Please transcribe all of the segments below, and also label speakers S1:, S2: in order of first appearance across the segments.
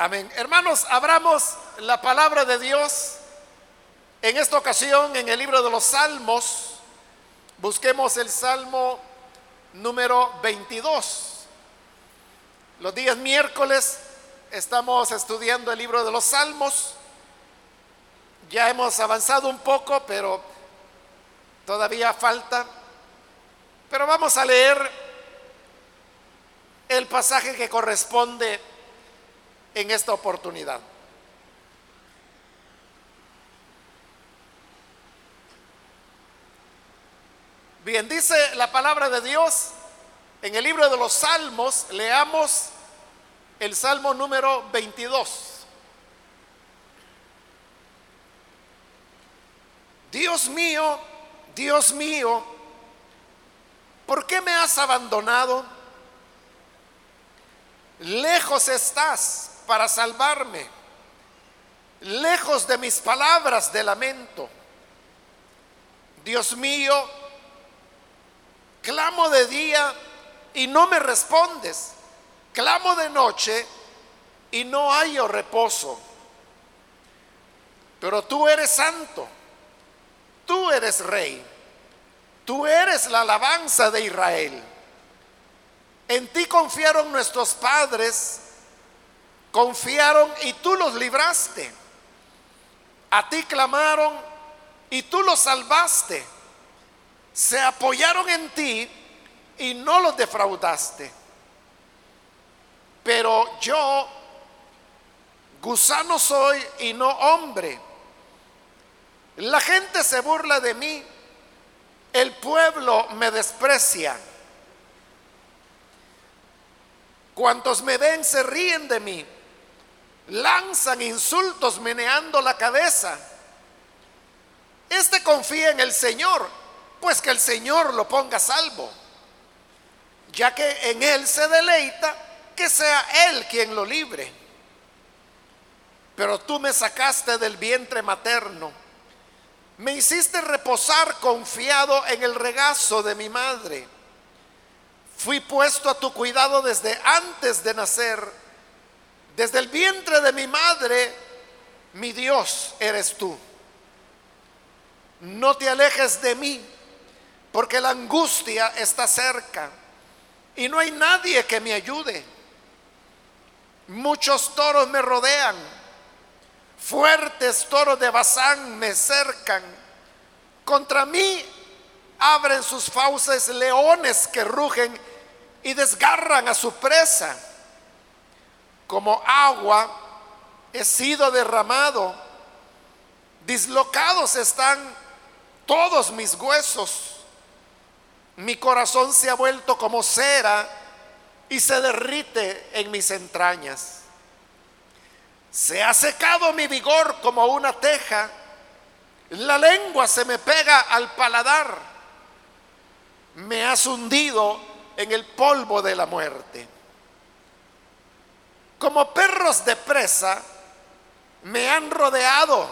S1: Amén. Hermanos, abramos la palabra de Dios en esta ocasión en el libro de los Salmos. Busquemos el Salmo número 22. Los días miércoles estamos estudiando el libro de los Salmos. Ya hemos avanzado un poco, pero todavía falta. Pero vamos a leer el pasaje que corresponde en esta oportunidad. Bien, dice la palabra de Dios en el libro de los Salmos, leamos el Salmo número 22. Dios mío, Dios mío, ¿por qué me has abandonado? Lejos estás para salvarme, lejos de mis palabras de lamento. Dios mío, clamo de día y no me respondes, clamo de noche y no hallo reposo. Pero tú eres santo, tú eres rey, tú eres la alabanza de Israel. En ti confiaron nuestros padres Confiaron y tú los libraste. A ti clamaron y tú los salvaste. Se apoyaron en ti y no los defraudaste. Pero yo, gusano soy y no hombre. La gente se burla de mí. El pueblo me desprecia. Cuantos me ven se ríen de mí lanzan insultos meneando la cabeza. Este confía en el Señor, pues que el Señor lo ponga salvo, ya que en Él se deleita, que sea Él quien lo libre. Pero tú me sacaste del vientre materno, me hiciste reposar confiado en el regazo de mi madre. Fui puesto a tu cuidado desde antes de nacer desde el vientre de mi madre, mi Dios eres tú. No te alejes de mí, porque la angustia está cerca y no hay nadie que me ayude. Muchos toros me rodean, fuertes toros de Bazán me cercan. Contra mí abren sus fauces leones que rugen y desgarran a su presa como agua he sido derramado, dislocados están todos mis huesos, mi corazón se ha vuelto como cera y se derrite en mis entrañas. Se ha secado mi vigor como una teja, la lengua se me pega al paladar, me has hundido en el polvo de la muerte. Como perros de presa, me han rodeado.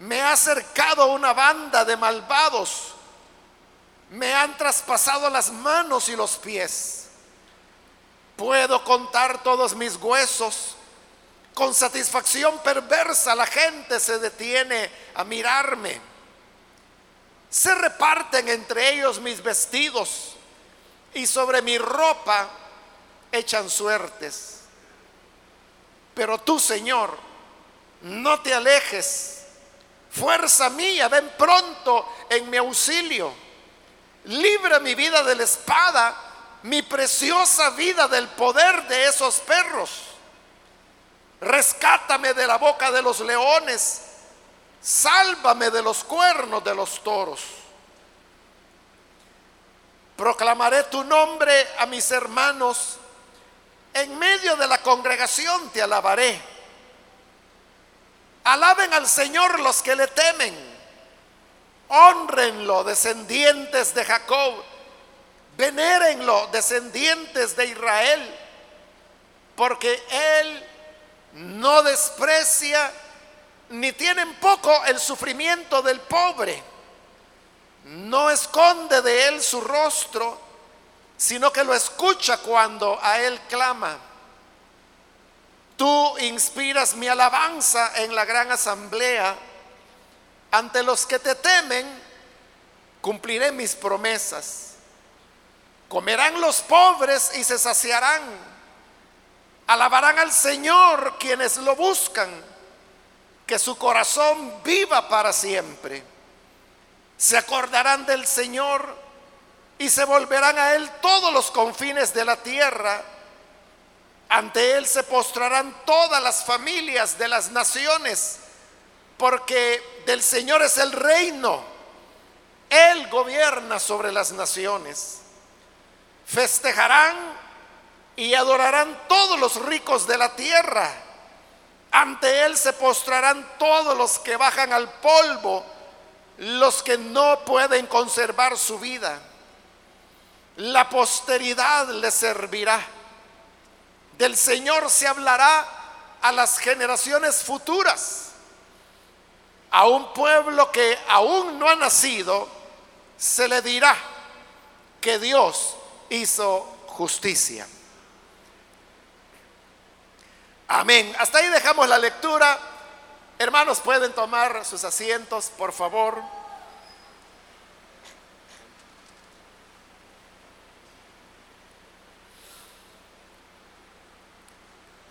S1: Me ha acercado una banda de malvados. Me han traspasado las manos y los pies. Puedo contar todos mis huesos. Con satisfacción perversa la gente se detiene a mirarme. Se reparten entre ellos mis vestidos y sobre mi ropa echan suertes. Pero tú, Señor, no te alejes. Fuerza mía, ven pronto en mi auxilio. Libra mi vida de la espada, mi preciosa vida del poder de esos perros. Rescátame de la boca de los leones. Sálvame de los cuernos de los toros. Proclamaré tu nombre a mis hermanos en medio de la congregación te alabaré. Alaben al Señor los que le temen. Honrenlo, descendientes de Jacob. Venérenlo, descendientes de Israel. Porque Él no desprecia ni tiene en poco el sufrimiento del pobre. No esconde de Él su rostro sino que lo escucha cuando a Él clama. Tú inspiras mi alabanza en la gran asamblea. Ante los que te temen, cumpliré mis promesas. Comerán los pobres y se saciarán. Alabarán al Señor quienes lo buscan. Que su corazón viva para siempre. Se acordarán del Señor y se volverán a Él todos los confines de la tierra. Ante Él se postrarán todas las familias de las naciones, porque del Señor es el reino. Él gobierna sobre las naciones. Festejarán y adorarán todos los ricos de la tierra. Ante Él se postrarán todos los que bajan al polvo, los que no pueden conservar su vida. La posteridad le servirá. Del Señor se hablará a las generaciones futuras. A un pueblo que aún no ha nacido, se le dirá que Dios hizo justicia. Amén. Hasta ahí dejamos la lectura. Hermanos, pueden tomar sus asientos, por favor.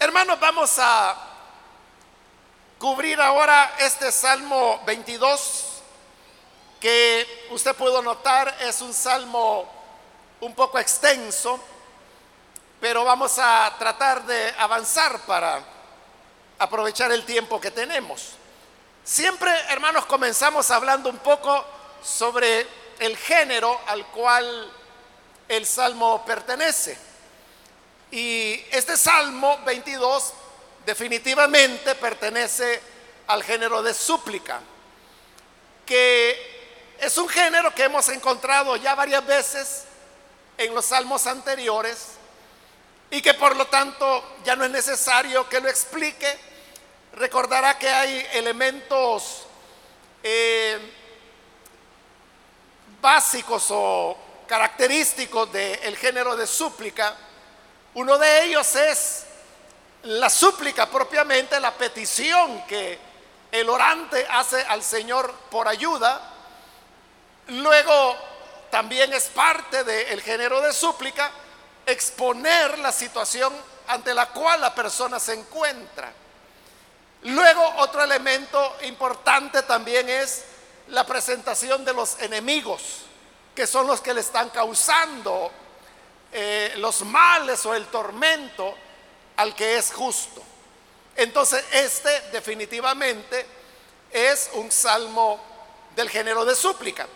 S1: Hermanos, vamos a cubrir ahora este Salmo 22, que usted pudo notar es un salmo un poco extenso, pero vamos a tratar de avanzar para aprovechar el tiempo que tenemos. Siempre, hermanos, comenzamos hablando un poco sobre el género al cual el salmo pertenece. Y este salmo 22 definitivamente pertenece al género de súplica, que es un género que hemos encontrado ya varias veces en los salmos anteriores y que por lo tanto ya no es necesario que lo explique. Recordará que hay elementos eh, básicos o característicos del género de súplica. Uno de ellos es la súplica propiamente, la petición que el orante hace al Señor por ayuda. Luego también es parte del género de súplica exponer la situación ante la cual la persona se encuentra. Luego, otro elemento importante también es la presentación de los enemigos, que son los que le están causando eh, los males o el tormento al que es justo. Entonces, este definitivamente es un salmo del género de súplica.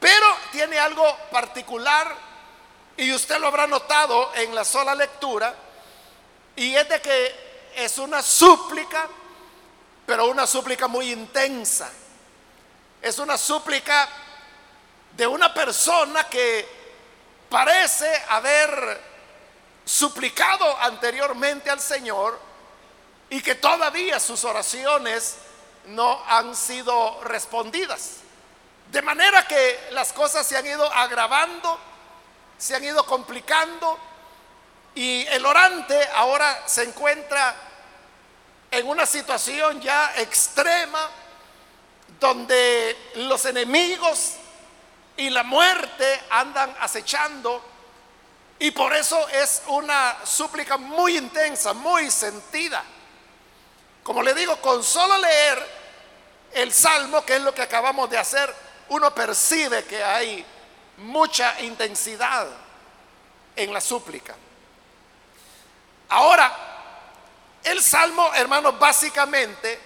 S1: Pero tiene algo particular y usted lo habrá notado en la sola lectura y es de que es una súplica, pero una súplica muy intensa. Es una súplica de una persona que parece haber suplicado anteriormente al Señor y que todavía sus oraciones no han sido respondidas. De manera que las cosas se han ido agravando, se han ido complicando y el orante ahora se encuentra en una situación ya extrema donde los enemigos y la muerte andan acechando y por eso es una súplica muy intensa, muy sentida. Como le digo, con solo leer el salmo, que es lo que acabamos de hacer, uno percibe que hay mucha intensidad en la súplica. Ahora, el salmo, hermanos, básicamente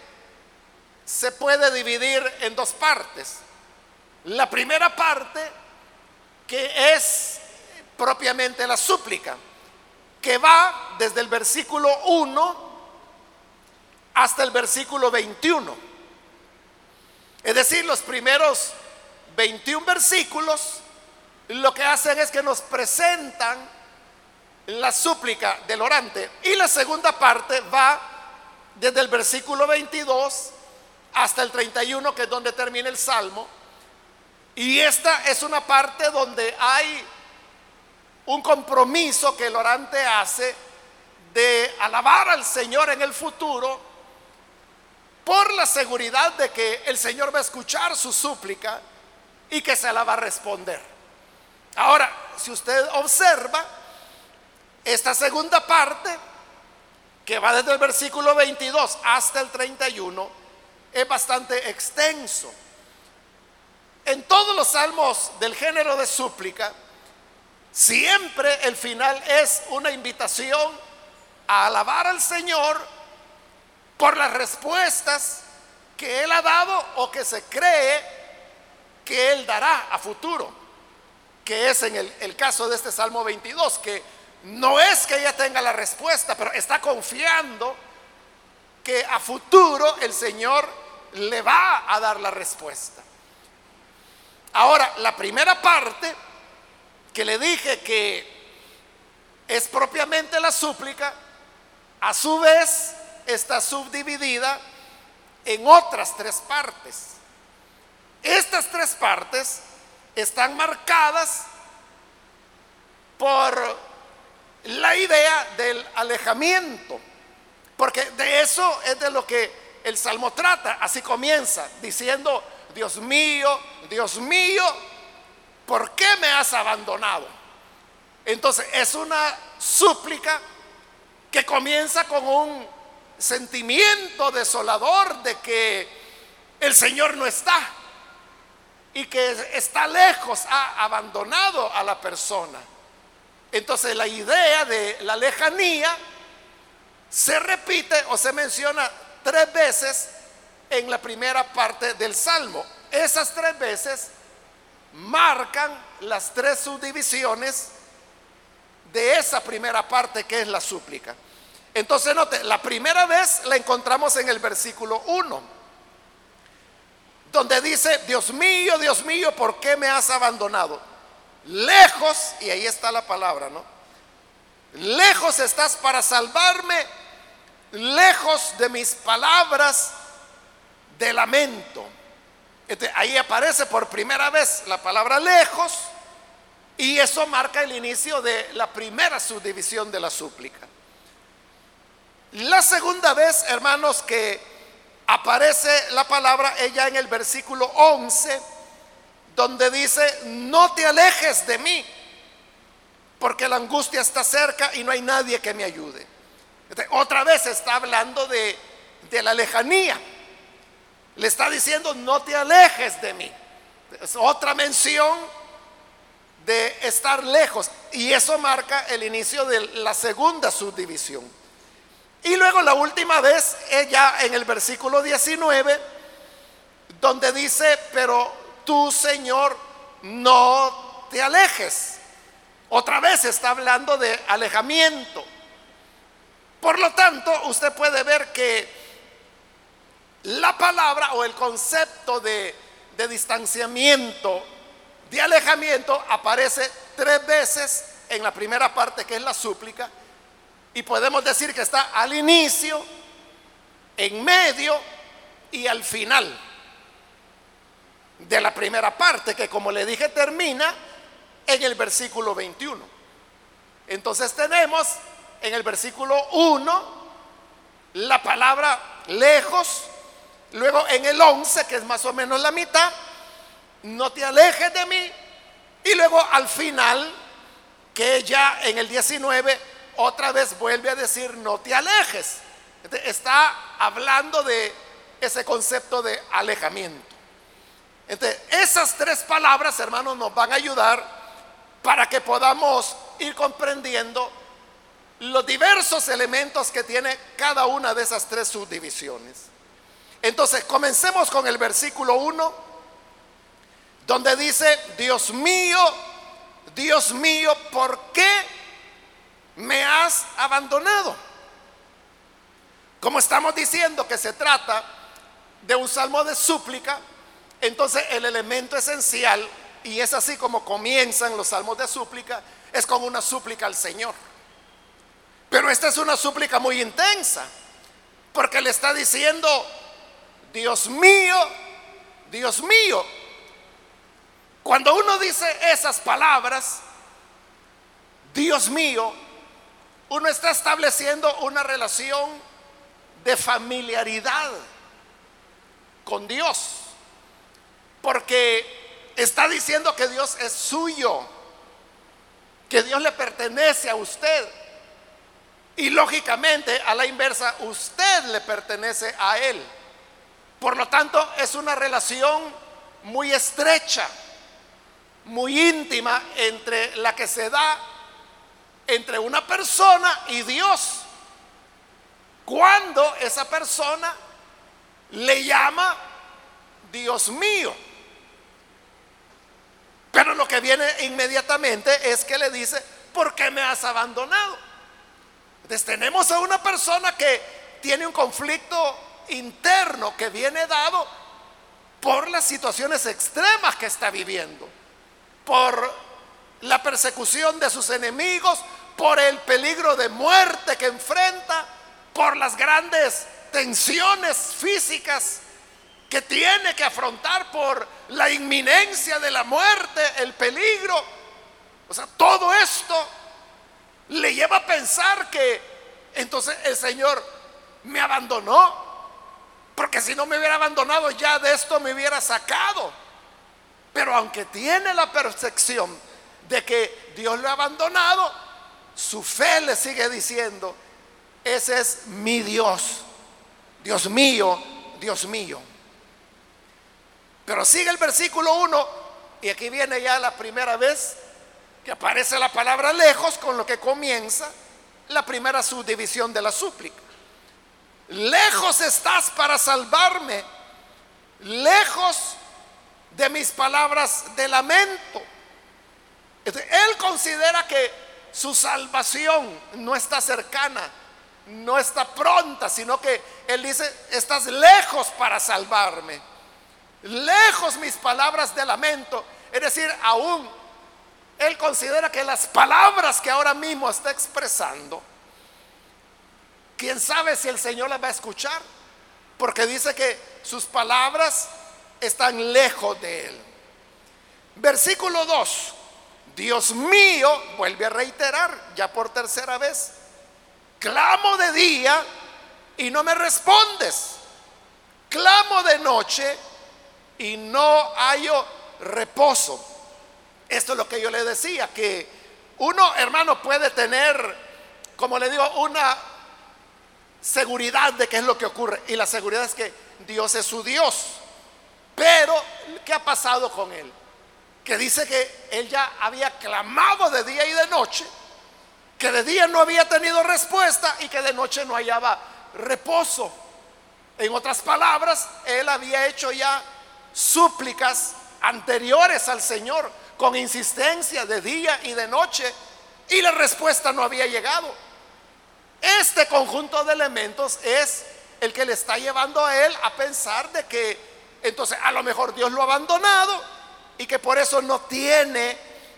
S1: se puede dividir en dos partes. La primera parte, que es propiamente la súplica, que va desde el versículo 1 hasta el versículo 21. Es decir, los primeros 21 versículos lo que hacen es que nos presentan la súplica del orante. Y la segunda parte va desde el versículo 22 hasta el 31, que es donde termina el salmo. Y esta es una parte donde hay un compromiso que el orante hace de alabar al Señor en el futuro por la seguridad de que el Señor va a escuchar su súplica y que se la va a responder. Ahora, si usted observa esta segunda parte, que va desde el versículo 22 hasta el 31, es bastante extenso. En todos los salmos del género de súplica, siempre el final es una invitación a alabar al Señor por las respuestas que Él ha dado o que se cree que Él dará a futuro, que es en el, caso de este Salmo 22, que no es que ella tenga la respuesta, pero está confiando que a futuro el Señor le va a dar la respuesta. Ahora, la primera parte que le dije que es propiamente la súplica, a su vez está subdividida en otras tres partes. Estas tres partes están marcadas por la idea del alejamiento, porque de eso es de lo que el Salmo trata. Así comienza, diciendo, Dios mío, Dios mío, ¿por qué me has abandonado? Entonces es una súplica que comienza con un sentimiento desolador de que el Señor no está y que está lejos, ha abandonado a la persona. Entonces la idea de la lejanía se repite o se menciona tres veces en la primera parte del Salmo. Esas tres veces marcan las tres subdivisiones de esa primera parte que es la súplica. Entonces, note, la primera vez la encontramos en el versículo 1, donde dice, Dios mío, Dios mío, ¿por qué me has abandonado? Lejos, y ahí está la palabra, ¿no? Lejos estás para salvarme, lejos de mis palabras de lamento. Este, ahí aparece por primera vez la palabra lejos y eso marca el inicio de la primera subdivisión de la súplica. La segunda vez, hermanos, que aparece la palabra ella en el versículo 11, donde dice, no te alejes de mí, porque la angustia está cerca y no hay nadie que me ayude. Este, otra vez está hablando de, de la lejanía. Le está diciendo, no te alejes de mí. Es otra mención de estar lejos. Y eso marca el inicio de la segunda subdivisión. Y luego la última vez es ya en el versículo 19, donde dice, pero tú Señor, no te alejes. Otra vez está hablando de alejamiento. Por lo tanto, usted puede ver que la palabra o el concepto de, distanciamiento, de alejamiento, aparece tres veces en la primera parte que es la súplica y podemos decir que está al inicio, en medio y al final de la primera parte que como le dije termina en el versículo 21. Entonces tenemos en el versículo 1 la palabra lejos, Luego en el 11, que es más o menos la mitad, no te alejes de mí. Y luego al final, que ya en el 19, otra vez vuelve a decir, no te alejes. Está hablando de ese concepto de alejamiento. Entonces, esas tres palabras, hermanos, nos van a ayudar para que podamos ir comprendiendo los diversos elementos que tiene cada una de esas tres subdivisiones. Entonces, comencemos con el versículo 1, donde dice, Dios mío, Dios mío, ¿por qué me has abandonado? Como estamos diciendo que se trata de un salmo de súplica, entonces el elemento esencial, y es así como comienzan los salmos de súplica, es con una súplica al Señor. Pero esta es una súplica muy intensa, porque le está diciendo, Dios mío, Dios mío. Cuando uno dice esas palabras, Dios mío, uno está estableciendo una relación de familiaridad con Dios. Porque está diciendo que Dios es suyo, que Dios le pertenece a usted. Y lógicamente, a la inversa, usted le pertenece a Él. Por lo tanto, es una relación muy estrecha, muy íntima entre la que se da entre una persona y Dios. Cuando esa persona le llama Dios mío. Pero lo que viene inmediatamente es que le dice, ¿por qué me has abandonado? Entonces tenemos a una persona que tiene un conflicto interno que viene dado por las situaciones extremas que está viviendo, por la persecución de sus enemigos, por el peligro de muerte que enfrenta, por las grandes tensiones físicas que tiene que afrontar, por la inminencia de la muerte, el peligro. O sea, todo esto le lleva a pensar que entonces el Señor me abandonó, porque si no me hubiera abandonado ya de esto me hubiera sacado. Pero aunque tiene la percepción de que Dios lo ha abandonado, su fe le sigue diciendo, ese es mi Dios, Dios mío, Dios mío. Pero sigue el versículo 1 y aquí viene ya la primera vez que aparece la palabra lejos con lo que comienza la primera subdivisión de la súplica. Lejos estás para salvarme, lejos de mis palabras de lamento. Él considera que su salvación no está cercana, no está pronta, sino que Él dice, estás lejos para salvarme. Lejos mis palabras de lamento. Es decir, aún Él considera que las palabras que ahora mismo está expresando, quién sabe si el Señor las va a escuchar, porque dice que sus palabras están lejos de Él. Versículo 2. Dios mío, vuelve a reiterar ya por tercera vez, clamo de día y no me respondes, clamo de noche y no hallo reposo. Esto es lo que yo le decía, que uno, hermano, puede tener, como le digo, una seguridad de qué es lo que ocurre. Y la seguridad es que Dios es su Dios. Pero, ¿qué ha pasado con él? que dice que él ya había clamado de día y de noche, que de día no había tenido respuesta y que de noche no hallaba reposo. En otras palabras, él había hecho ya súplicas anteriores al Señor con insistencia de día y de noche y la respuesta no había llegado. Este conjunto de elementos es el que le está llevando a él a pensar de que entonces a lo mejor Dios lo ha abandonado y que por eso no tiene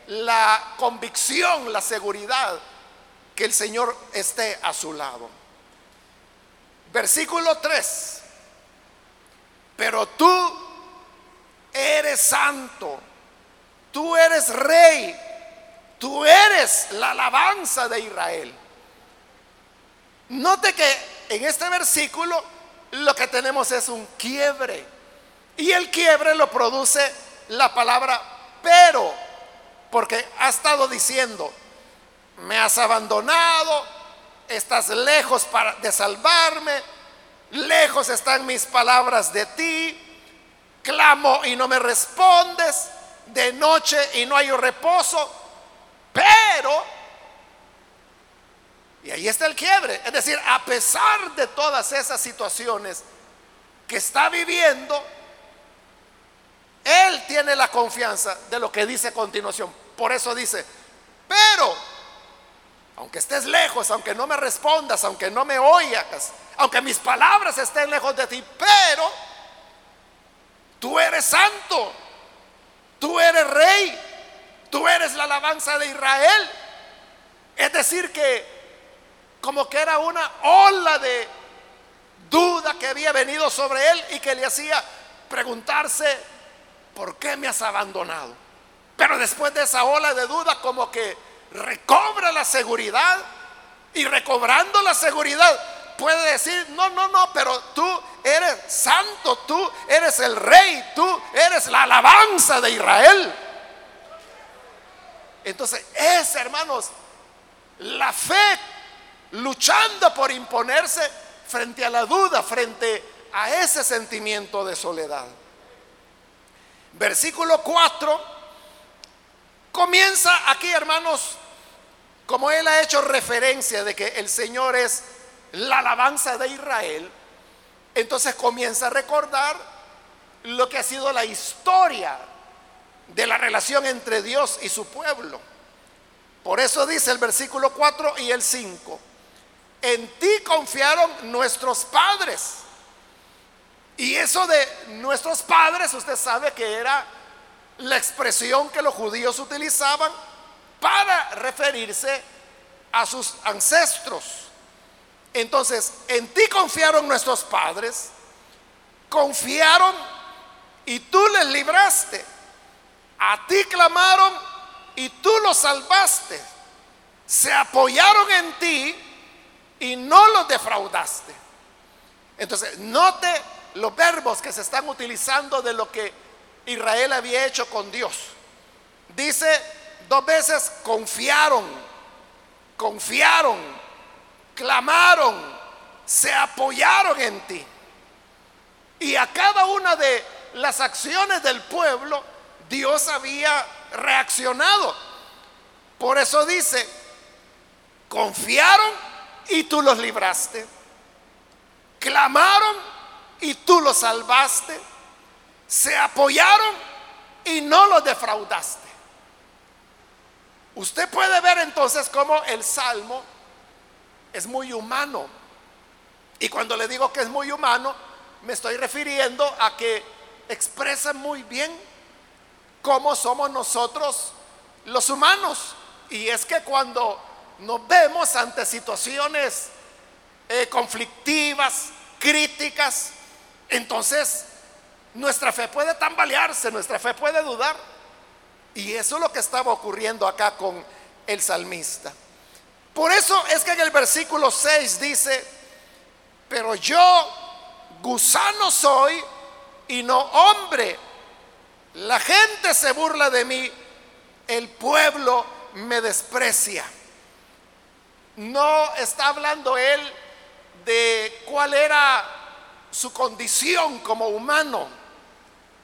S1: la convicción, la seguridad que el Señor esté a su lado. Versículo 3. Pero tú eres santo, tú eres rey, tú eres la alabanza de Israel. Note que en este versículo lo que tenemos es un quiebre. Y el quiebre lo produce la palabra pero, porque ha estado diciendo, me has abandonado, estás lejos para, de salvarme, lejos están mis palabras de ti, clamo y no me respondes, de noche y no hay reposo, pero, y ahí está el quiebre, es decir, a pesar de todas esas situaciones que está viviendo, él tiene la confianza de lo que dice a continuación. Por eso dice, pero, aunque estés lejos, aunque no me respondas, aunque no me oigas, aunque mis palabras estén lejos de ti, pero tú eres santo, tú eres rey, tú eres la alabanza de Israel. Es decir, que como que era una ola de duda que había venido sobre él y que le hacía preguntarse ¿por qué me has abandonado? Pero después de esa ola de duda, como que recobra la seguridad y recobrando la seguridad, puede decir, no, no, no, pero tú eres santo, tú eres el rey, tú eres la alabanza de Israel. Entonces, es, hermanos, la fe luchando por imponerse frente a la duda, frente a ese sentimiento de soledad. Versículo 4 comienza aquí, hermanos, como él ha hecho referencia de que el Señor es la alabanza de Israel, entonces comienza a recordar lo que ha sido la historia de la relación entre Dios y su pueblo. Por eso dice el versículo 4 y el 5, en ti confiaron nuestros padres. Y eso de nuestros padres, usted sabe que era la expresión que los judíos utilizaban para referirse a sus ancestros. Entonces, en ti confiaron nuestros padres, confiaron y tú les libraste. A ti clamaron y tú los salvaste. Se apoyaron en ti y no los defraudaste. Entonces, note los verbos que se están utilizando de lo que Israel había hecho con Dios. Dice dos veces, confiaron, confiaron, clamaron, se apoyaron en ti. Y a cada una de las acciones del pueblo, Dios había reaccionado. Por eso dice, confiaron y tú los libraste. Clamaron y tú los salvaste. Se apoyaron y no los defraudaste. Usted puede ver entonces cómo el salmo es muy humano. Y cuando le digo que es muy humano, me estoy refiriendo a que expresa muy bien cómo somos nosotros los humanos. Y es que cuando nos vemos ante situaciones eh, conflictivas, críticas, entonces nuestra fe puede tambalearse, nuestra fe puede dudar. Y eso es lo que estaba ocurriendo acá con el salmista. Por eso es que en el versículo 6 dice, pero yo gusano soy y no hombre. La gente se burla de mí, el pueblo me desprecia. No está hablando él de cuál era su condición como humano,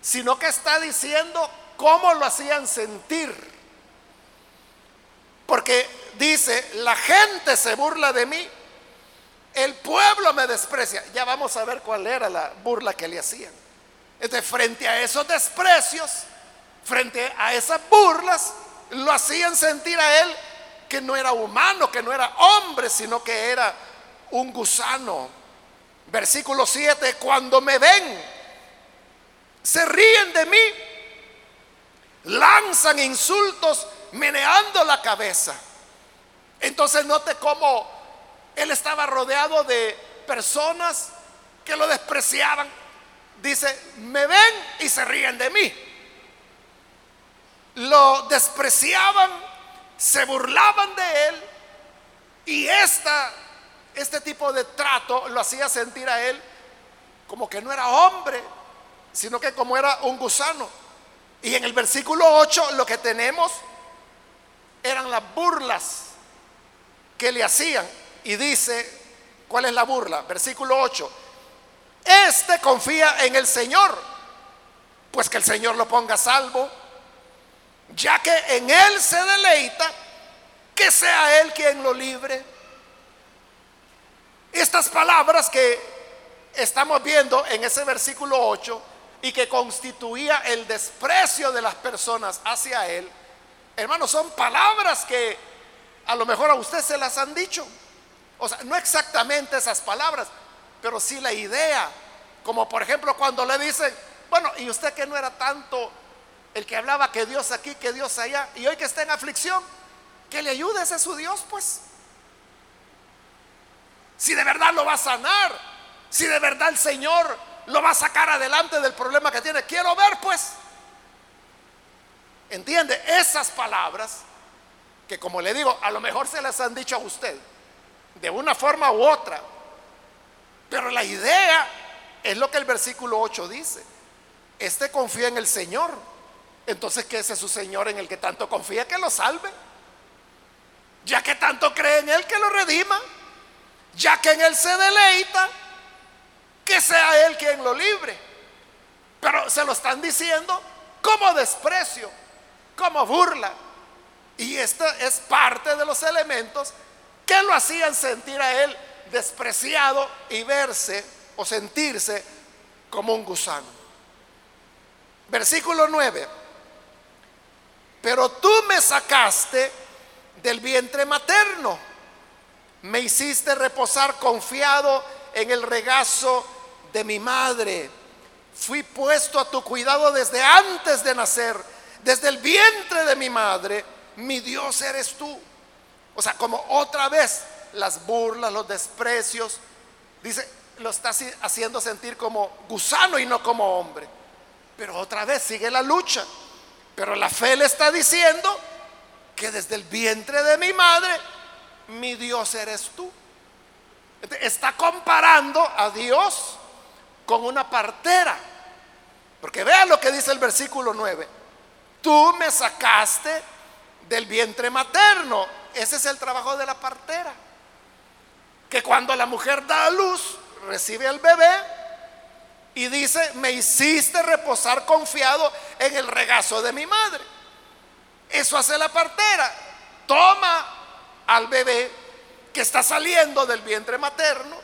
S1: sino que está diciendo cómo lo hacían sentir. Porque dice, la gente se burla de mí, el pueblo me desprecia. Ya vamos a ver cuál era la burla que le hacían. Entonces, frente a esos desprecios, frente a esas burlas, lo hacían sentir a él que no era humano, que no era hombre, sino que era un gusano. Versículo 7, cuando me ven, se ríen de mí, lanzan insultos meneando la cabeza. Entonces note cómo él estaba rodeado de personas que lo despreciaban. Dice, me ven y se ríen de mí. Lo despreciaban, se burlaban de él y esta, este tipo de trato lo hacía sentir a él como que no era hombre, sino que como era un gusano. Y en el versículo 8 lo que tenemos eran las burlas que le hacían. Y dice, ¿cuál es la burla? Versículo 8. Este confía en el Señor, pues que el Señor lo ponga salvo, ya que en Él se deleita, que sea Él quien lo libre. Estas palabras que estamos viendo en ese versículo 8 y que constituía el desprecio de las personas hacia Él, hermanos, son palabras que a lo mejor a usted se las han dicho. O sea, no exactamente esas palabras, pero sí la idea. Como por ejemplo cuando le dicen, bueno, y usted que no era tanto el que hablaba que Dios aquí, que Dios allá, y hoy que está en aflicción, que le ayude ese su Dios, pues. Si de verdad lo va a sanar, si de verdad el Señor lo va a sacar adelante del problema que tiene, quiero ver, pues. ¿Entiende? Esas palabras que como le digo, a lo mejor se las han dicho a usted, de una forma u otra. Pero la idea es lo que el versículo 8 dice. Este confía en el Señor. Entonces, que ese es su Señor en el que tanto confía que lo salve? Ya que tanto cree en Él que lo redima. Ya que en Él se deleita, que sea Él quien lo libre. Pero se lo están diciendo como desprecio, como burla. Y esta es parte de los elementos que lo hacían sentir a Él despreciado y verse o sentirse como un gusano. Versículo 9. Pero tú me sacaste del vientre materno, me hiciste reposar confiado en el regazo de mi madre. Fui puesto a tu cuidado desde antes de nacer, desde el vientre de mi madre. Mi Dios eres tú. O sea, como otra vez las burlas, los desprecios, dice, lo está haciendo sentir como gusano y no como hombre. Pero otra vez sigue la lucha. Pero la fe le está diciendo que desde el vientre de mi madre, mi Dios eres tú. Está comparando a Dios con una partera. Porque vean lo que dice el versículo 9. Tú me sacaste del vientre materno. Ese es el trabajo de la partera. Que cuando la mujer da a luz, recibe al bebé y dice, me hiciste reposar confiado en el regazo de mi madre. Eso hace la partera. Toma al bebé que está saliendo del vientre materno,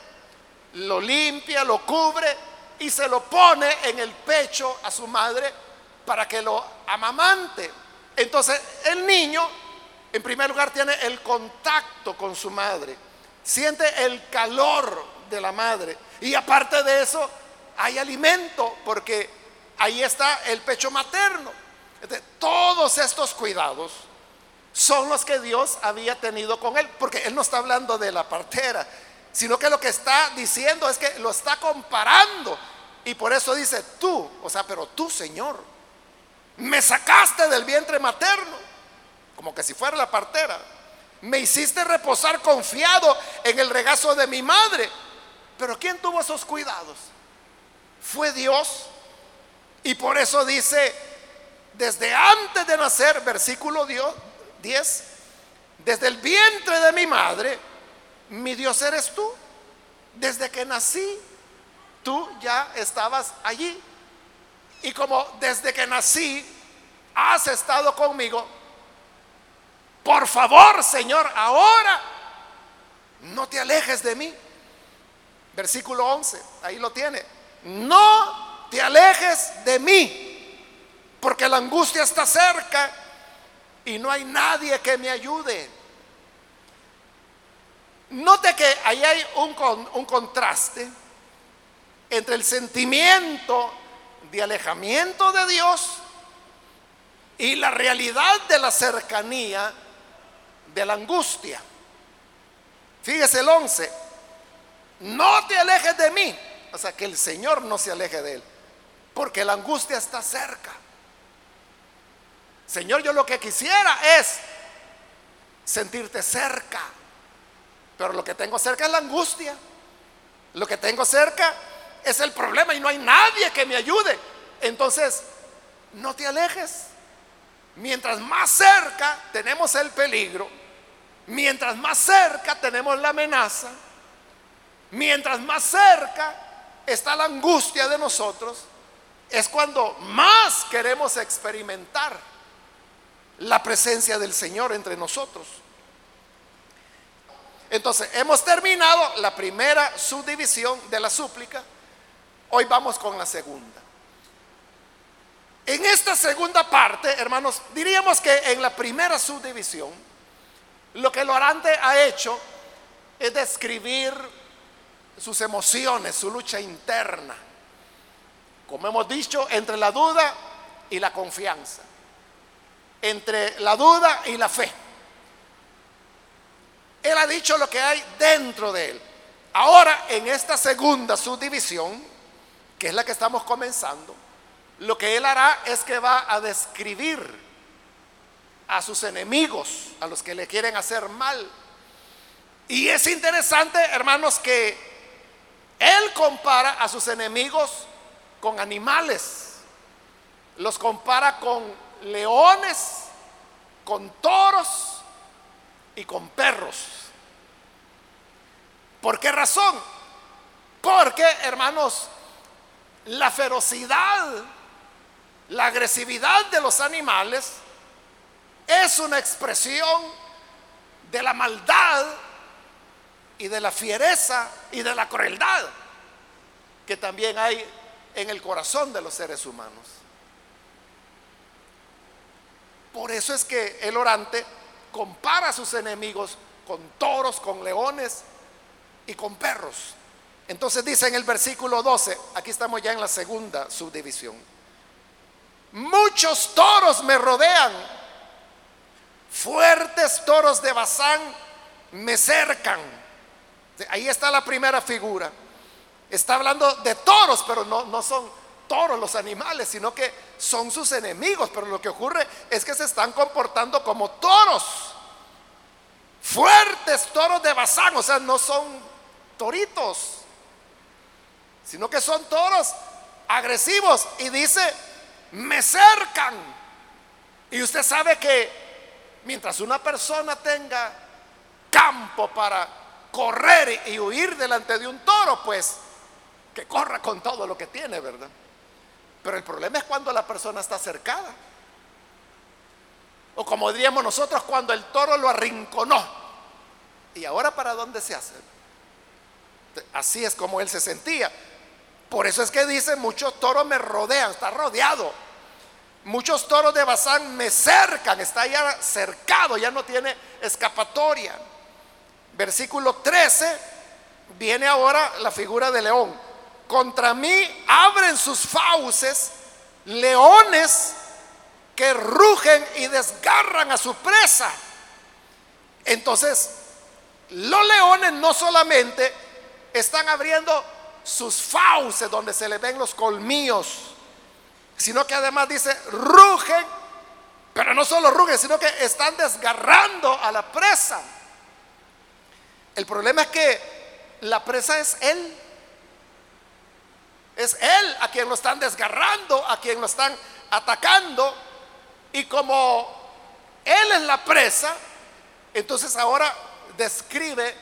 S1: lo limpia, lo cubre y se lo pone en el pecho a su madre para que lo amamante. Entonces el niño, en primer lugar, tiene el contacto con su madre, siente el calor de la madre y aparte de eso, hay alimento porque ahí está el pecho materno. todos estos cuidados son los que Dios había tenido con él, porque él no está hablando de la partera, sino que lo que está diciendo es que lo está comparando. Y por eso dice tú, o sea, pero tú, Señor, me sacaste del vientre materno, como que si fuera la partera. Me hiciste reposar confiado en el regazo de mi madre. Pero ¿quién tuvo esos cuidados? Fue Dios. Y por eso dice, desde antes de nacer, versículo 10, desde el vientre de mi madre, mi Dios eres tú. Desde que nací, tú ya estabas allí. Y como desde que nací, has estado conmigo, por favor, Señor, ahora no te alejes de mí. Versículo 11, ahí lo tiene no te alejes de mí, porque la angustia está cerca y no hay nadie que me ayude. Note que ahí hay un, un contraste entre el sentimiento de alejamiento de Dios y la realidad de la cercanía de la angustia. Fíjese el 11, no te alejes de mí. O sea, que el Señor no se aleje de él. Porque la angustia está cerca. Señor, yo lo que quisiera es sentirte cerca. Pero lo que tengo cerca es la angustia. Lo que tengo cerca es el problema y no hay nadie que me ayude. Entonces, no te alejes. Mientras más cerca tenemos el peligro, mientras más cerca tenemos la amenaza, mientras más cerca está la angustia de nosotros, es cuando más queremos experimentar la presencia del Señor entre nosotros. Entonces, hemos terminado la primera subdivisión de la súplica. Hoy vamos con la segunda. En esta segunda parte, hermanos, diríamos que en la primera subdivisión, lo que el orante ha hecho es describir sus emociones, su lucha interna. Como hemos dicho, entre la duda y la confianza. Entre la duda y la fe. Él ha dicho lo que hay dentro de él. Ahora, en esta segunda subdivisión, que es la que estamos comenzando, lo que él hará es que va a describir a sus enemigos, a los que le quieren hacer mal, Y es interesante, hermanos, que él compara a sus enemigos con animales. Los compara con leones, con toros y con perros. ¿Por qué razón? Porque, hermanos, la ferocidad, la agresividad de los animales es una expresión de la maldad y de la fiereza y de la crueldad que también hay en el corazón de los seres humanos. Por eso es que el orante compara a sus enemigos con toros, con leones y con perros. Entonces dice en el versículo 12, aquí estamos ya en la segunda subdivisión, muchos toros me rodean, fuertes toros de Bazán me cercan. Ahí está la primera figura. Está hablando de toros, pero no, no son toros los animales, sino que son sus enemigos. Pero lo que ocurre es que se están comportando como toros. Fuertes toros de Bazán, o sea, no son toritos, sino que son toros agresivos. Y dice, me cercan. Y usted sabe que mientras una persona tenga campo para correr y huir delante de un toro, pues que corra con todo lo que tiene, ¿verdad? Pero el problema es cuando la persona está cercada. O como diríamos nosotros, cuando el toro lo arrinconó. ¿Y ahora para dónde se hace? Así es como él se sentía. Por eso es que dice, muchos toros me rodean, está rodeado. Muchos toros de Bazán me cercan, está ya cercado, ya no tiene escapatoria. Versículo 13, viene ahora la figura de león. Contra mí abren sus fauces leones que rugen y desgarran a su presa. Entonces, los leones no solamente están abriendo sus fauces donde se le ven los colmillos, sino que además dice, rugen, pero no solo rugen, sino que están desgarrando a la presa. El problema es que la presa es él. Es él a quien lo están desgarrando, a quien lo están atacando. Y como él es la presa, entonces ahora describe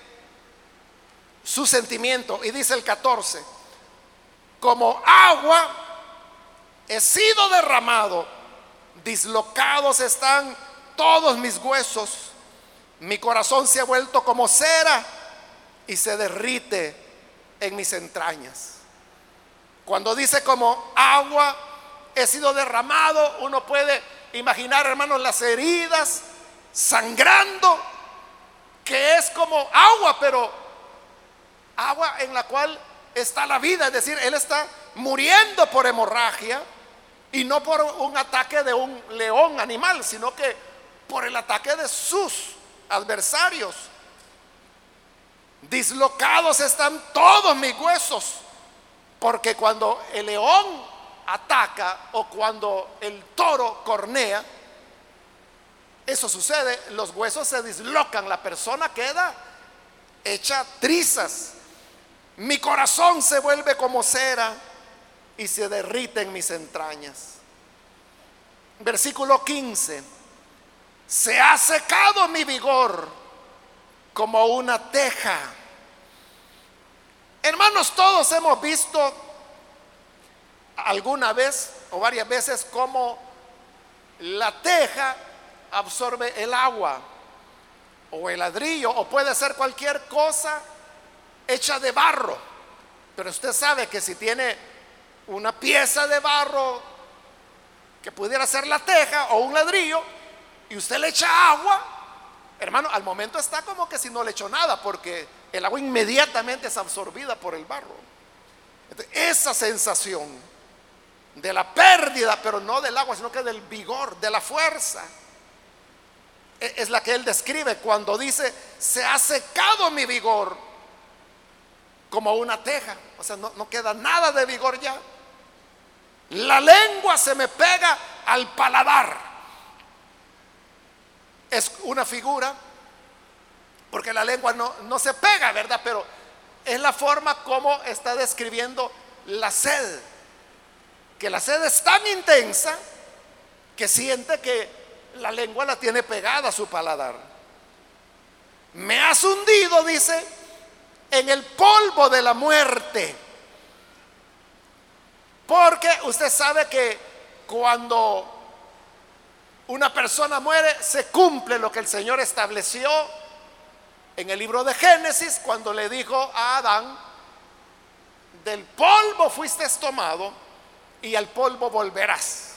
S1: su sentimiento. Y dice el 14, como agua he sido derramado, dislocados están todos mis huesos, mi corazón se ha vuelto como cera y se derrite en mis entrañas. Cuando dice como agua he sido derramado, uno puede imaginar, hermanos, las heridas sangrando, que es como agua, pero agua en la cual está la vida, es decir, él está muriendo por hemorragia y no por un ataque de un león animal, sino que por el ataque de sus adversarios. Dislocados están todos mis huesos, porque cuando el león ataca o cuando el toro cornea, eso sucede, los huesos se dislocan, la persona queda hecha trizas. Mi corazón se vuelve como cera y se derrite en mis entrañas. Versículo 15. Se ha secado mi vigor como una teja. Hermanos, todos hemos visto alguna vez o varias veces cómo la teja absorbe el agua o el ladrillo o puede ser cualquier cosa hecha de barro. Pero usted sabe que si tiene una pieza de barro que pudiera ser la teja o un ladrillo y usted le echa agua, hermano, al momento está como que si no le echó nada porque el agua inmediatamente es absorbida por el barro. esa sensación de la pérdida, pero no del agua, sino que del vigor, de la fuerza, e, es la que él describe cuando dice, se ha secado mi vigor como una teja. O sea, no, queda nada de vigor ya. La lengua se me pega al paladar. Es una figura porque la lengua no, no se pega, ¿verdad? Pero es la forma como está describiendo la sed, que la sed es tan intensa que siente que la lengua la tiene pegada a su paladar. Me has hundido, dice, en el polvo de la muerte. Porque usted sabe que cuando una persona muere, se cumple lo que el Señor estableció en el libro de Génesis cuando le dijo a Adán, del polvo fuiste tomado y al polvo volverás.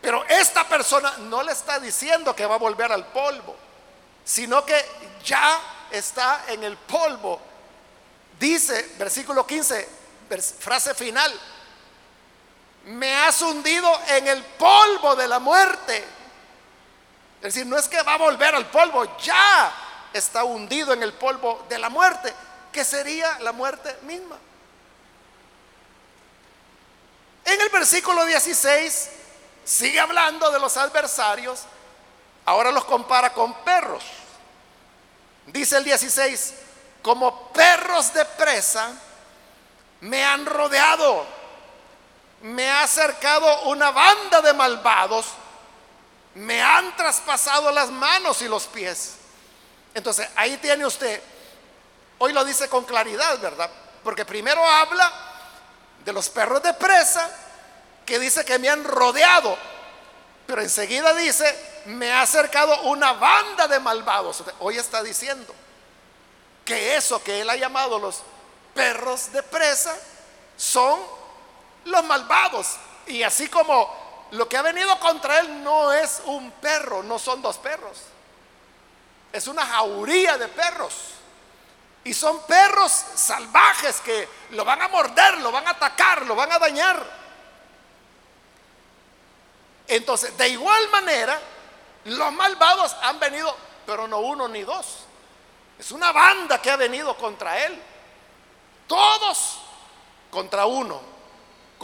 S1: Pero esta persona no le está diciendo que va a volver al polvo, sino que ya está en el polvo. Dice, versículo 15, frase final, me has hundido en el polvo de la muerte. Es decir, no es que va a volver al polvo, ya está hundido en el polvo de la muerte, que sería la muerte misma. En el versículo 16 sigue hablando de los adversarios, ahora los compara con perros. Dice el 16, como perros de presa me han rodeado, me ha acercado una banda de malvados, me han traspasado las manos y los pies. Entonces, ahí tiene usted, hoy lo dice con claridad, ¿verdad? Porque primero habla de los perros de presa, que dice que me han rodeado, pero enseguida dice, me ha acercado una banda de malvados. Hoy está diciendo que eso que él ha llamado los perros de presa son los malvados. Y así como lo que ha venido contra él no es un perro, no son dos perros. Es una jauría de perros. Y son perros salvajes que lo van a morder, lo van a atacar, lo van a dañar. Entonces, de igual manera, los malvados han venido, pero no uno ni dos. Es una banda que ha venido contra él. Todos contra uno,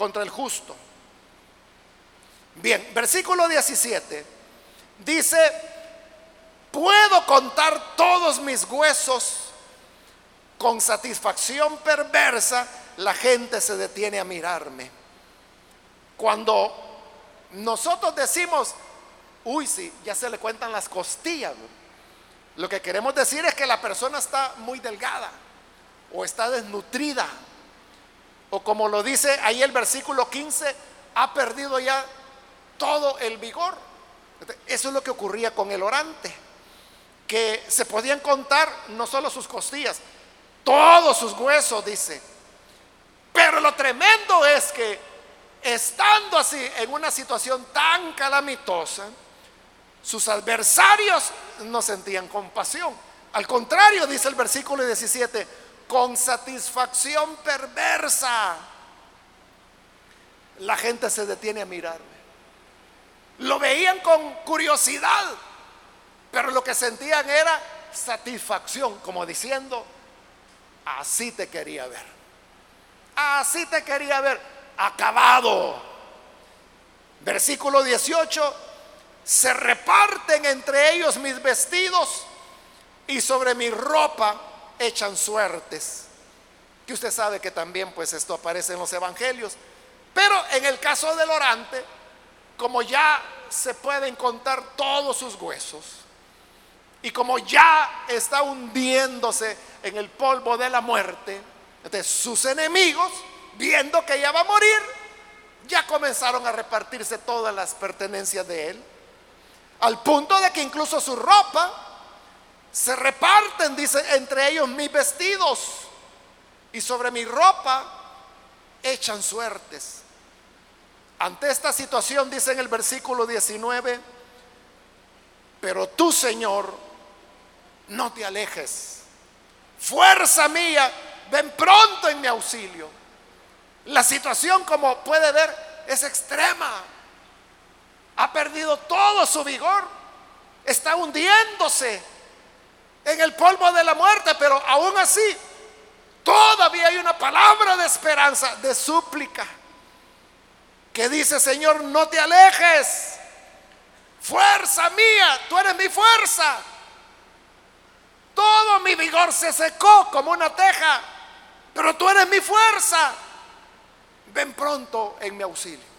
S1: contra el justo. Bien, versículo 17 dice, puedo contar todos mis huesos con satisfacción perversa, la gente se detiene a mirarme. Cuando nosotros decimos, uy, sí, ya se le cuentan las costillas. Lo que queremos decir es que la persona está muy delgada o está desnutrida. O como lo dice ahí el versículo 15, ha perdido ya todo el vigor. Eso es lo que ocurría con el orante, que se podían contar no solo sus costillas, todos sus huesos, dice. Pero lo tremendo es que estando así en una situación tan calamitosa, sus adversarios no sentían compasión. Al contrario, dice el versículo 17, con satisfacción perversa, la gente se detiene a mirarme. Lo veían con curiosidad, pero lo que sentían era satisfacción, como diciendo, así te quería ver. Así te quería ver acabado. Versículo 18, se reparten entre ellos mis vestidos y sobre mi ropa echan suertes. Que usted sabe que también pues esto aparece en los evangelios. Pero en el caso del orante, como ya se pueden contar todos sus huesos y como ya está hundiéndose en el polvo de la muerte, de sus enemigos viendo que ella va a morir, ya comenzaron a repartirse todas las pertenencias de él. Al punto de que incluso su ropa se reparten, dice, entre ellos mis vestidos. Y sobre mi ropa echan suertes. Ante esta situación, dice en el versículo 19, pero tú, Señor, no te alejes. Fuerza mía, ven pronto en mi auxilio. La situación, como puede ver, es extrema. Ha perdido todo su vigor. Está hundiéndose en el polvo de la muerte, pero aún así, todavía hay una palabra de esperanza, de súplica, que dice, Señor, no te alejes. Fuerza mía, tú eres mi fuerza. todo mi vigor se secó como una teja, pero tú eres mi fuerza. Ven pronto en mi auxilio.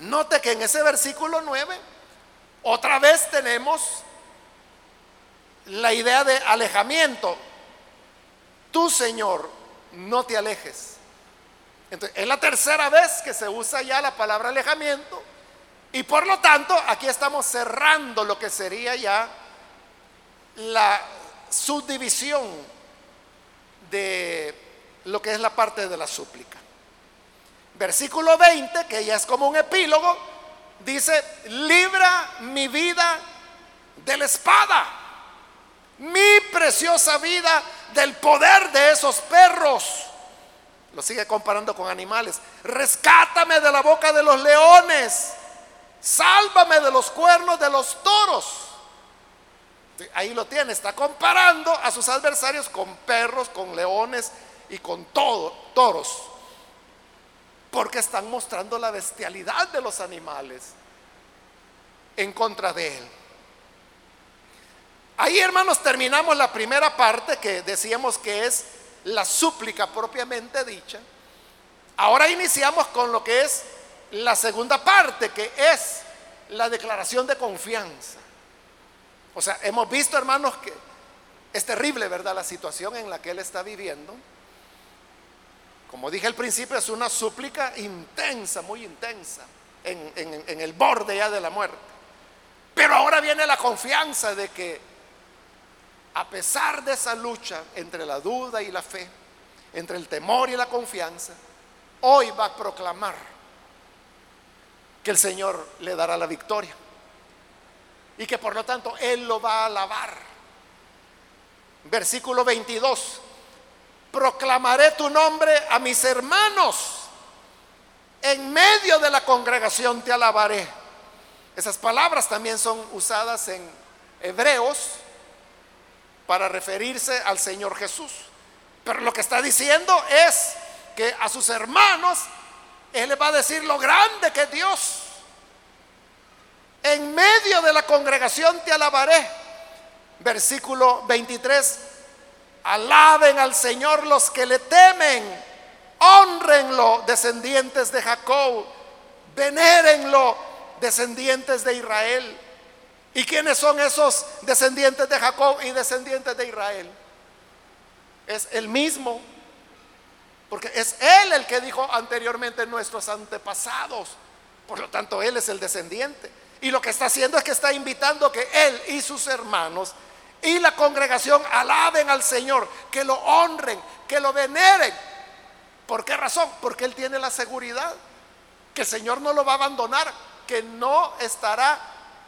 S1: Note que en ese versículo 9, otra vez tenemos la idea de alejamiento. Tú, Señor, no te alejes. Entonces, es la tercera vez que se usa ya la palabra alejamiento. Y por lo tanto, aquí estamos cerrando lo que sería ya la subdivisión de lo que es la parte de la súplica. Versículo 20, que ya es como un epílogo, dice, libra mi vida de la espada, mi preciosa vida del poder de esos perros. Lo sigue comparando con animales. Rescátame de la boca de los leones. Sálvame de los cuernos de los toros. Ahí lo tiene, está comparando a sus adversarios con perros, con leones y con todo, toros porque están mostrando la bestialidad de los animales en contra de él. Ahí, hermanos, terminamos la primera parte que decíamos que es la súplica propiamente dicha. Ahora iniciamos con lo que es la segunda parte, que es la declaración de confianza. O sea, hemos visto, hermanos, que es terrible, ¿verdad? La situación en la que él está viviendo. Como dije al principio, es una súplica intensa, muy intensa, en, el borde ya de la muerte. Pero ahora viene la confianza de que a pesar de esa lucha entre la duda y la fe, entre el temor y la confianza, hoy va a proclamar que el Señor le dará la victoria y que por lo tanto Él lo va a alabar. Versículo 22 proclamaré tu nombre a mis hermanos. En medio de la congregación te alabaré. Esas palabras también son usadas en Hebreos para referirse al Señor Jesús. Pero lo que está diciendo es que a sus hermanos Él le va a decir lo grande que Dios. En medio de la congregación te alabaré. Versículo 23 Alaben al Señor los que le temen. Honrenlo, descendientes de Jacob. Venérenlo, descendientes de Israel. ¿Y quiénes son esos descendientes de Jacob y descendientes de Israel? Es el mismo. Porque es Él el que dijo anteriormente nuestros antepasados. Por lo tanto, Él es el descendiente. Y lo que está haciendo es que está invitando que Él y sus hermanos y la congregación alaben al Señor, que lo honren, que lo veneren. ¿Por qué razón? Porque Él tiene la seguridad que el Señor no lo va a abandonar, que no estará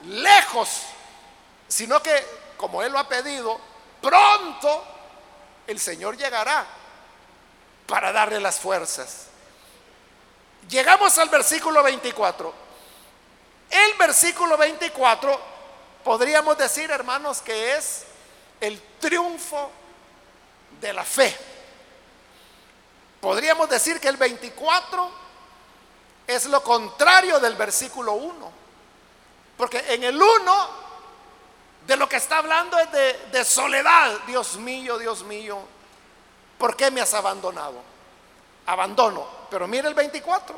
S1: lejos, sino que, como Él lo ha pedido, pronto el Señor llegará para darle las fuerzas. Llegamos al versículo 24. El versículo 24 podríamos decir, hermanos, que es el triunfo de la fe. Podríamos decir que el 24 es lo contrario del versículo 1. Porque en el 1 de lo que está hablando es de, de, soledad. Dios mío, Dios mío, ¿por qué me has abandonado? Abandono. Pero mire el 24.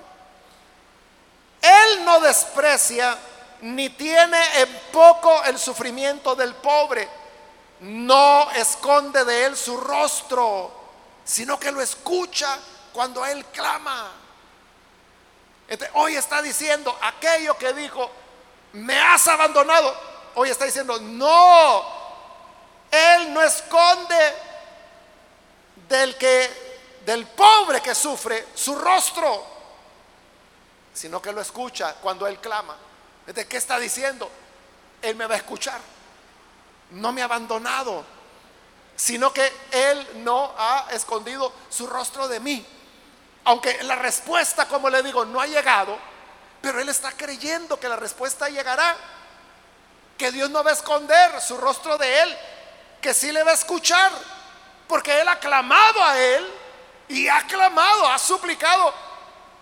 S1: Él no desprecia ni tiene en poco el sufrimiento del pobre, no esconde de él su rostro, sino que lo escucha cuando él clama. hoy está diciendo aquello que dijo, me has abandonado. Hoy está diciendo, no, él no esconde del que del pobre que sufre su rostro, sino que lo escucha cuando él clama. ¿De qué está diciendo? Él me va a escuchar. No me ha abandonado, sino que Él no ha escondido su rostro de mí. Aunque la respuesta, como le digo, no ha llegado, pero Él está creyendo que la respuesta llegará. Que Dios no va a esconder su rostro de Él, que sí le va a escuchar, porque Él ha clamado a Él y ha clamado, ha suplicado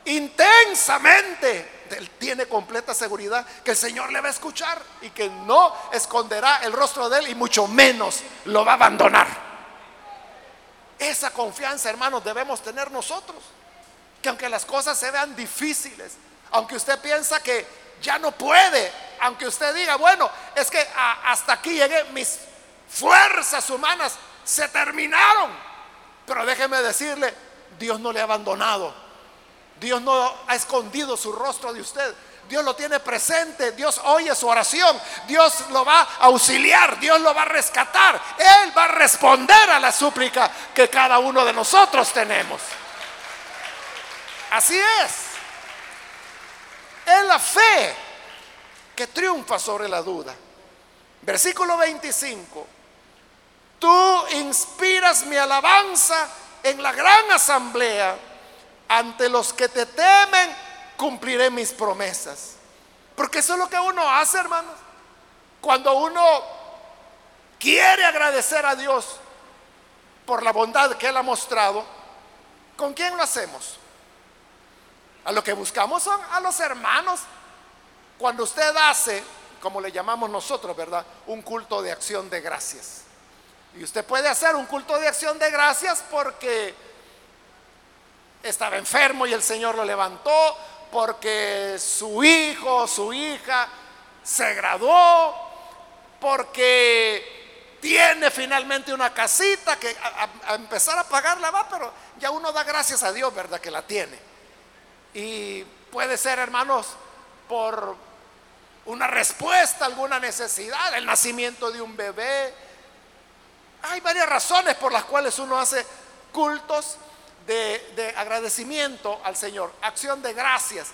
S1: intensamente él tiene completa seguridad que el Señor le va a escuchar y que no esconderá el rostro de él y mucho menos lo va a abandonar. Esa confianza, hermanos, debemos tener nosotros. Que aunque las cosas se vean difíciles, aunque usted piensa que ya no puede, aunque usted diga, bueno, es que hasta aquí llegué, mis fuerzas humanas se terminaron. Pero déjeme decirle, Dios no le ha abandonado. Dios no ha escondido su rostro de usted. Dios lo tiene presente, Dios oye su oración, Dios lo va a auxiliar, Dios lo va a rescatar, Él va a responder a la súplica que cada uno de nosotros tenemos. Así es. Es la fe que triunfa sobre la duda. Versículo 25. Tú inspiras mi alabanza en la gran asamblea ante los que te temen, cumpliré mis promesas. Porque eso es lo que uno hace, hermanos. Cuando uno quiere agradecer a Dios por la bondad que Él ha mostrado, ¿con quién lo hacemos? A lo que buscamos son a los hermanos. Cuando usted hace, como le llamamos nosotros, ¿verdad? Un culto de acción de gracias. Y usted puede hacer un culto de acción de gracias porque estaba enfermo y el Señor lo levantó, porque su hijo, su hija se graduó, porque tiene finalmente una casita que a, empezar a pagarla va, pero ya uno da gracias a Dios, ¿verdad? Que la tiene. Y puede ser, hermanos, por una respuesta a alguna necesidad, el nacimiento de un bebé. Hay varias razones por las cuales uno hace cultos de, agradecimiento al Señor, acción de gracias.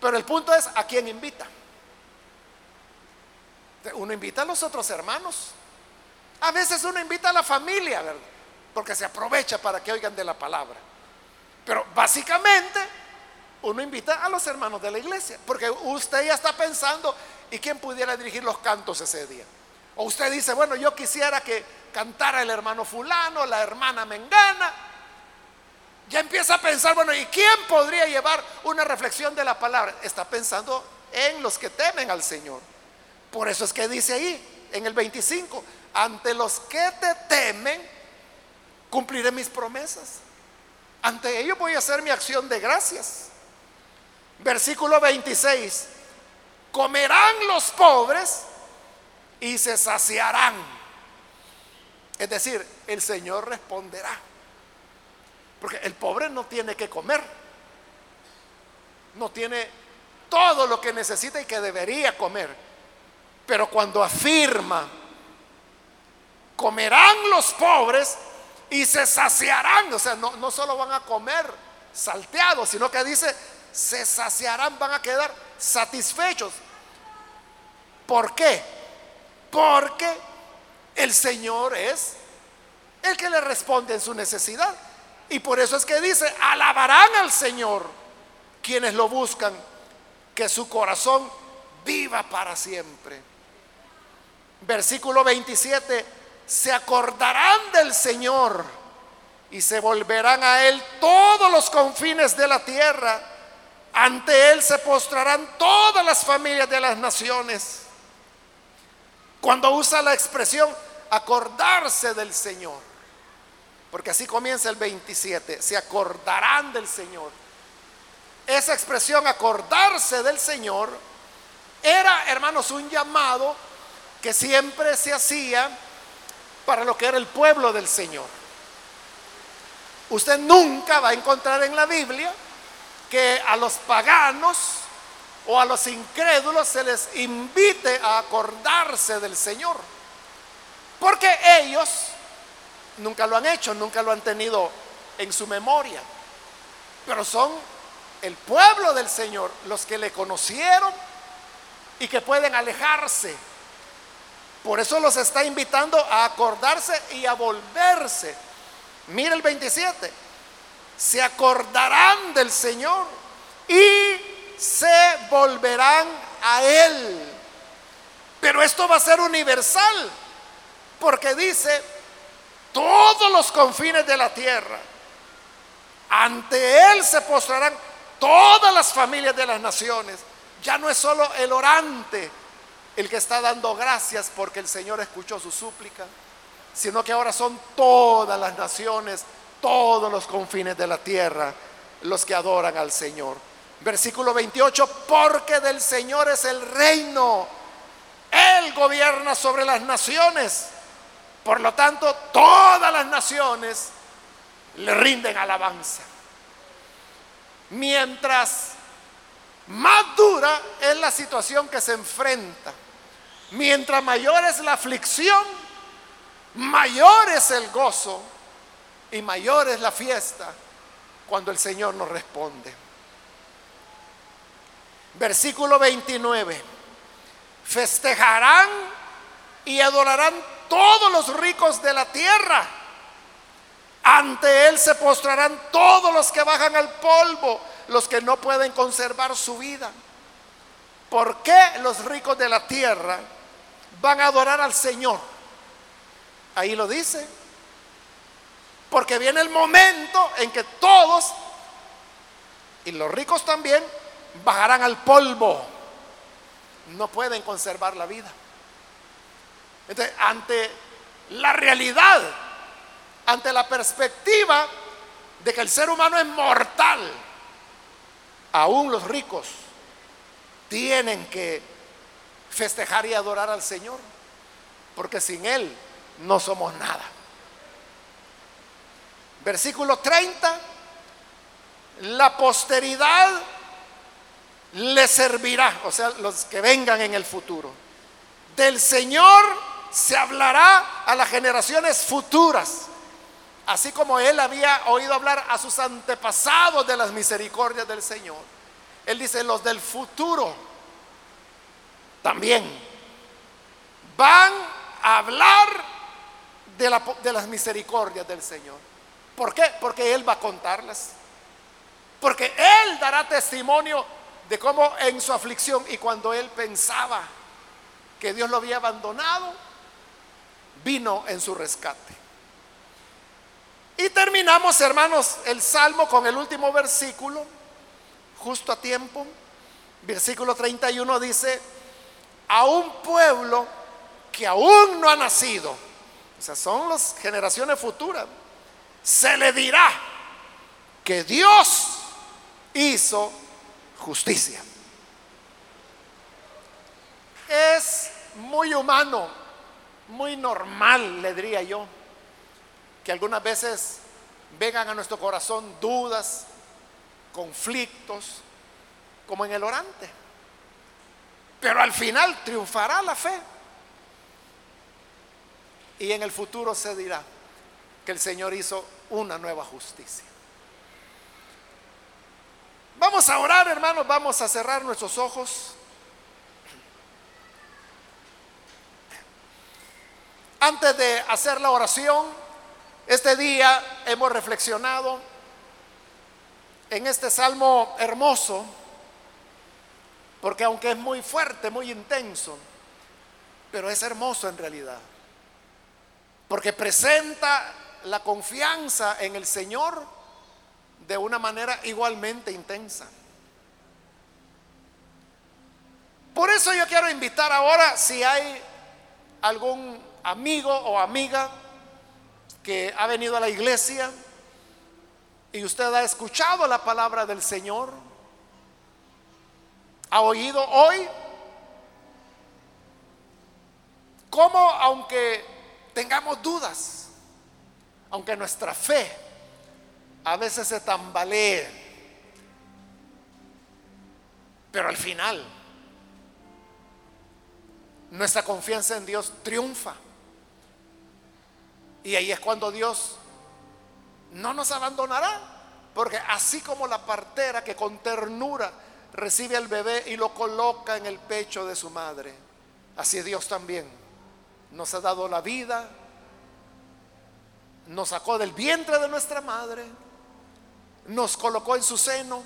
S1: Pero el punto es a quién invita. Uno invita a los otros hermanos. A veces uno invita a la familia, ¿verdad? Porque se aprovecha para que oigan de la palabra. Pero básicamente uno invita a los hermanos de la iglesia. Porque usted ya está pensando, ¿y quién pudiera dirigir los cantos ese día? O usted dice, bueno, yo quisiera que cantara el hermano fulano, la hermana mengana. Ya empieza a pensar, bueno, ¿y quién podría llevar una reflexión de la palabra? Está pensando en los que temen al Señor. Por eso es que dice ahí, en el 25, ante los que te temen, cumpliré mis promesas. Ante ellos voy a hacer mi acción de gracias. Versículo 26, comerán los pobres y se saciarán. Es decir, el Señor responderá. Porque el pobre no tiene que comer. No tiene todo lo que necesita y que debería comer. Pero cuando afirma, comerán los pobres y se saciarán. O sea, no, no solo van a comer salteados, sino que dice, se saciarán, van a quedar satisfechos. ¿Por qué? Porque el Señor es el que le responde en su necesidad. Y por eso es que dice, alabarán al Señor quienes lo buscan, que su corazón viva para siempre. Versículo 27, se acordarán del Señor y se volverán a Él todos los confines de la tierra. Ante Él se postrarán todas las familias de las naciones. Cuando usa la expresión acordarse del Señor porque así comienza el 27. Se acordarán del Señor. Esa expresión, acordarse del Señor, era, hermanos, un llamado que siempre se hacía para lo que era el pueblo del Señor. Usted nunca va a encontrar en la Biblia que a los paganos o a los incrédulos se les invite a acordarse del Señor. Porque ellos nunca lo han hecho, nunca lo han tenido en su memoria. Pero son el pueblo del Señor los que le conocieron y que pueden alejarse. Por eso los está invitando a acordarse y a volverse. Mira el 27. Se acordarán del Señor y se volverán a Él. Pero esto va a ser universal, porque dice, todos los confines de la tierra. Ante Él se postrarán todas las familias de las naciones. Ya no es solo el orante el que está dando gracias porque el Señor escuchó su súplica, sino que ahora son todas las naciones, todos los confines de la tierra los que adoran al Señor. Versículo 28, porque del Señor es el reino. Él gobierna sobre las naciones. Por lo tanto, todas las naciones le rinden alabanza. Mientras más dura es la situación que se enfrenta, mientras mayor es la aflicción, mayor es el gozo y mayor es la fiesta cuando el Señor nos responde. Versículo 29. Festejarán y adorarán todos los ricos de la tierra. Ante Él se postrarán todos los que bajan al polvo, los que no pueden conservar su vida. ¿Por qué los ricos de la tierra van a adorar al Señor? Ahí lo dice. Porque viene el momento en que todos, y los ricos también, bajarán al polvo. No pueden conservar la vida. Entonces, ante la realidad, ante la perspectiva de que el ser humano es mortal, aún los ricos tienen que festejar y adorar al Señor, porque sin Él no somos nada. Versículo 30, la posteridad le servirá, o sea, los que vengan en el futuro. Del Señor se hablará a las generaciones futuras, así como él había oído hablar a sus antepasados de las misericordias del Señor. Él dice, los del futuro también van a hablar de, de las misericordias del Señor. ¿Por qué? Porque Él va a contarlas. Porque Él dará testimonio de cómo en su aflicción y cuando él pensaba que Dios lo había abandonado, vino en su rescate. Y terminamos, hermanos, el salmo con el último versículo, justo a tiempo. Versículo 31 dice, a un pueblo que aún no ha nacido, o sea, son las generaciones futuras, se le dirá que Dios hizo justicia. Es muy humano, muy normal, le diría yo, que algunas veces vengan a nuestro corazón dudas, conflictos, como en el orante. Pero al final triunfará la fe. Y en el futuro se dirá que el Señor hizo una nueva justicia. Vamos a orar, hermanos, vamos a cerrar nuestros ojos. Antes de hacer la oración, este día hemos reflexionado en este salmo hermoso, porque aunque es muy fuerte, muy intenso, pero es hermoso en realidad, porque presenta la confianza en el Señor de una manera igualmente intensa. Por eso yo quiero invitar ahora si hay algún amigo o amiga que ha venido a la iglesia y usted ha escuchado la palabra del Señor, ha oído hoy cómo aunque tengamos dudas, aunque nuestra fe a veces se tambalee, pero al final nuestra confianza en Dios triunfa. Y ahí es cuando Dios no nos abandonará, porque así como la partera que con ternura recibe al bebé y lo coloca en el pecho de su madre, así Dios también nos ha dado la vida, nos sacó del vientre de nuestra madre nos colocó en su seno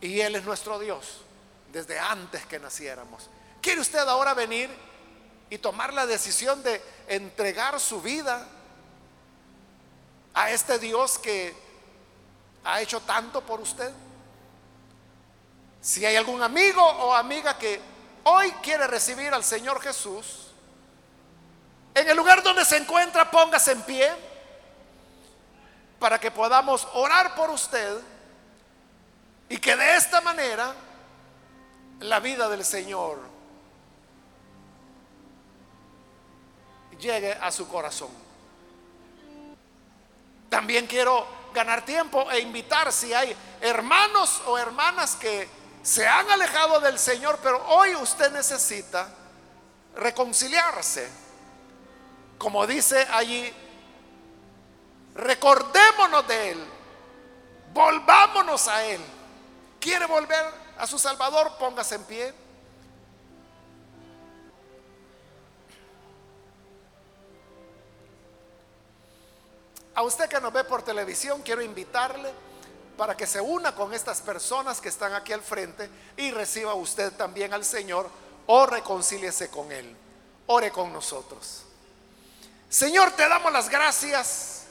S1: y Él es nuestro Dios desde antes que naciéramos. ¿Quiere usted ahora venir y tomar la decisión de entregar su vida a este Dios que ha hecho tanto por usted. Si hay algún amigo o amiga que hoy quiere recibir al Señor Jesús, en el lugar donde se encuentra, póngase en pie para que podamos orar por usted y que de esta manera la vida del Señor llegue a su corazón. También quiero ganar tiempo e invitar si hay hermanos o hermanas que se han alejado del Señor, pero hoy usted necesita reconciliarse. Como dice allí, recordémonos de Él, volvámonos a Él. ¿Quiere volver a su Salvador? Póngase en pie. A usted que nos ve por televisión, quiero invitarle para que se una con estas personas que están aquí al frente y reciba usted también al Señor o reconcíliese con Él. Ore con nosotros. Señor, te damos las gracias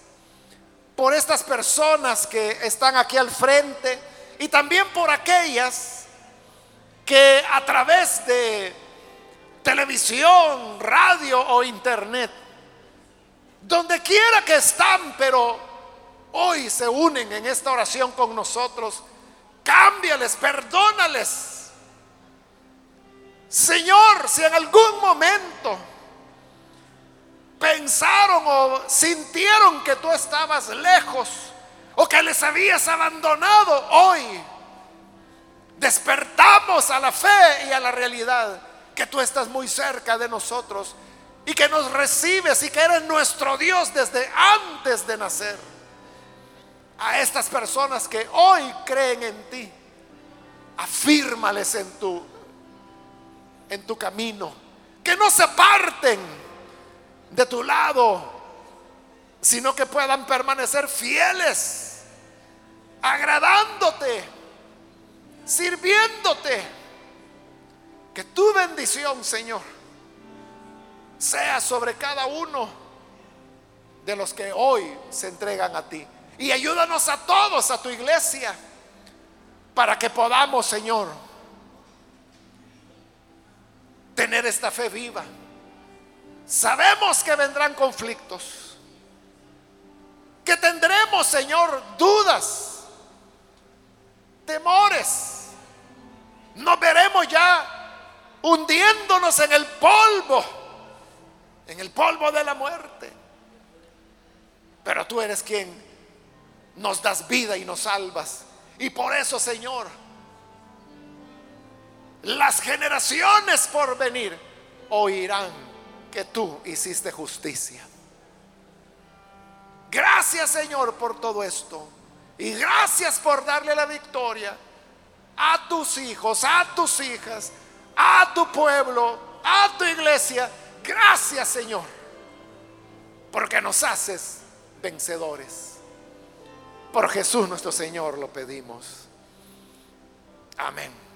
S1: por estas personas que están aquí al frente y también por aquellas que a través de televisión, radio o internet donde quiera que están, pero hoy se unen en esta oración con nosotros, cámbiales, perdónales. Señor, si en algún momento pensaron o sintieron que tú estabas lejos o que les habías abandonado, hoy despertamos a la fe y a la realidad que tú estás muy cerca de nosotros y que nos recibes y que eres nuestro Dios desde antes de nacer. A estas personas que hoy creen en ti, afírmales en tu en tu camino, que no se parten de tu lado, sino que puedan permanecer fieles, agradándote, sirviéndote. Que tu bendición, Señor, sea sobre cada uno de los que hoy se entregan a ti. Y ayúdanos a todos, a tu iglesia, para que podamos, Señor, tener esta fe viva. Sabemos que vendrán conflictos, que tendremos, Señor, dudas, temores. Nos veremos ya hundiéndonos en el polvo en el polvo de la muerte. Pero tú eres quien nos das vida y nos salvas. Y por eso, Señor, las generaciones por venir oirán que tú hiciste justicia. Gracias, Señor, por todo esto. Y gracias por darle la victoria a tus hijos, a tus hijas, a tu pueblo, a tu iglesia Gracias Señor, porque nos haces vencedores. Por Jesús nuestro Señor lo pedimos. Amén.